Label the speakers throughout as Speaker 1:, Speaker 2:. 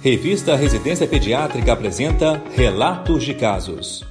Speaker 1: Revista Residência Pediátrica apresenta Relatos de Casos.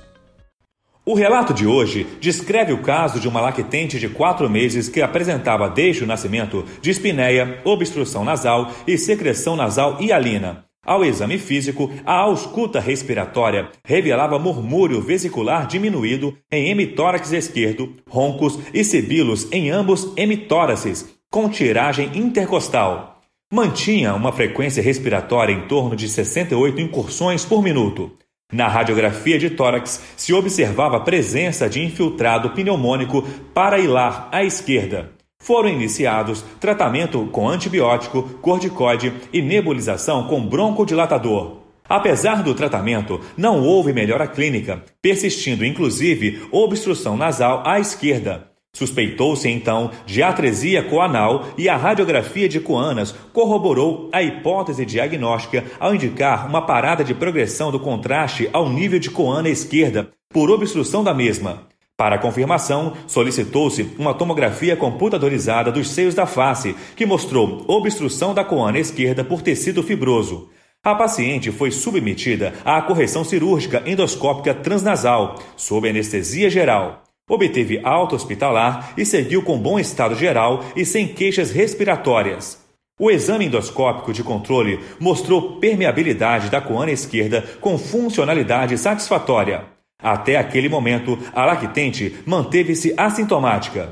Speaker 1: O relato de hoje descreve o caso de uma lactente de quatro meses que apresentava desde o nascimento dispneia, obstrução nasal e secreção nasal hialina. Ao exame físico, a ausculta respiratória revelava murmúrio vesicular diminuído em hemitórax esquerdo, roncos e sibilos em ambos hemitóraces, com tiragem intercostal. Mantinha uma frequência respiratória em torno de 68 incursões por minuto. Na radiografia de tórax se observava a presença de infiltrado pneumônico parailar à esquerda. Foram iniciados tratamento com antibiótico, corticoide e nebulização com broncodilatador. Apesar do tratamento, não houve melhora clínica, persistindo inclusive obstrução nasal à esquerda. Suspeitou-se então de atresia coanal e a radiografia de coanas corroborou a hipótese diagnóstica ao indicar uma parada de progressão do contraste ao nível de coana esquerda por obstrução da mesma. Para confirmação, solicitou-se uma tomografia computadorizada dos seios da face, que mostrou obstrução da coana esquerda por tecido fibroso. A paciente foi submetida à correção cirúrgica endoscópica transnasal, sob anestesia geral. Obteve alta hospitalar e seguiu com bom estado geral e sem queixas respiratórias. O exame endoscópico de controle mostrou permeabilidade da coana esquerda com funcionalidade satisfatória. Até aquele momento, a lactente manteve-se assintomática.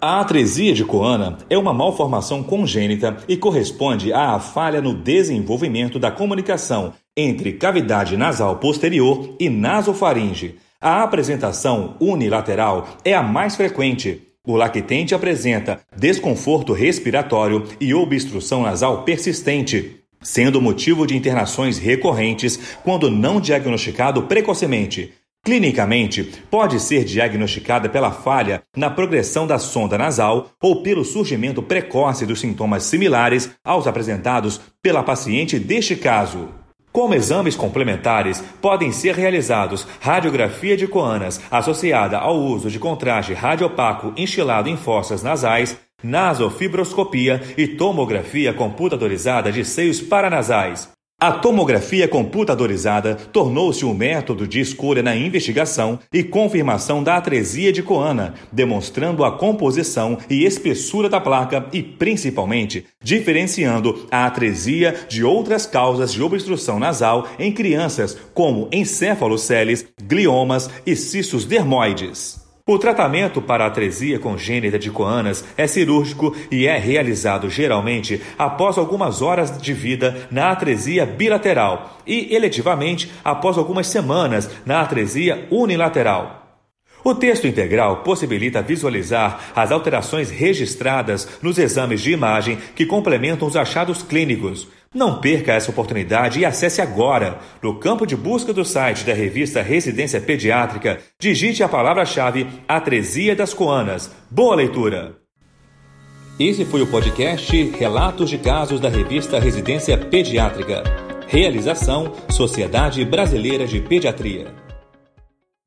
Speaker 1: A atresia de coana é uma malformação congênita e corresponde à falha no desenvolvimento da comunicação entre cavidade nasal posterior e nasofaringe, a apresentação unilateral é a mais frequente. O lactente apresenta desconforto respiratório e obstrução nasal persistente, sendo motivo de internações recorrentes quando não diagnosticado precocemente. Clinicamente, pode ser diagnosticada pela falha na progressão da sonda nasal ou pelo surgimento precoce dos sintomas similares aos apresentados pela paciente deste caso. Como exames complementares, podem ser realizados radiografia de coanas associada ao uso de contraste radiopaco instilado em fossas nasais, nasofibroscopia e tomografia computadorizada de seios paranasais. A tomografia computadorizada tornou-se um método de escolha na investigação e confirmação da atresia de coana, demonstrando a composição e espessura da placa e, principalmente, diferenciando a atresia de outras causas de obstrução nasal em crianças, como encefaloceles, gliomas e cistos dermoides. O tratamento para a atresia congênita de coanas é cirúrgico e é realizado geralmente após algumas horas de vida na atresia bilateral e eletivamente após algumas semanas na atresia unilateral. O texto integral possibilita visualizar as alterações registradas nos exames de imagem que complementam os achados clínicos. Não perca essa oportunidade e acesse agora, no campo de busca do site da revista Residência Pediátrica, digite a palavra-chave Atresia das Coanas. Boa leitura! Esse foi o podcast Relatos de Casos da revista Residência Pediátrica. Realização Sociedade Brasileira de Pediatria.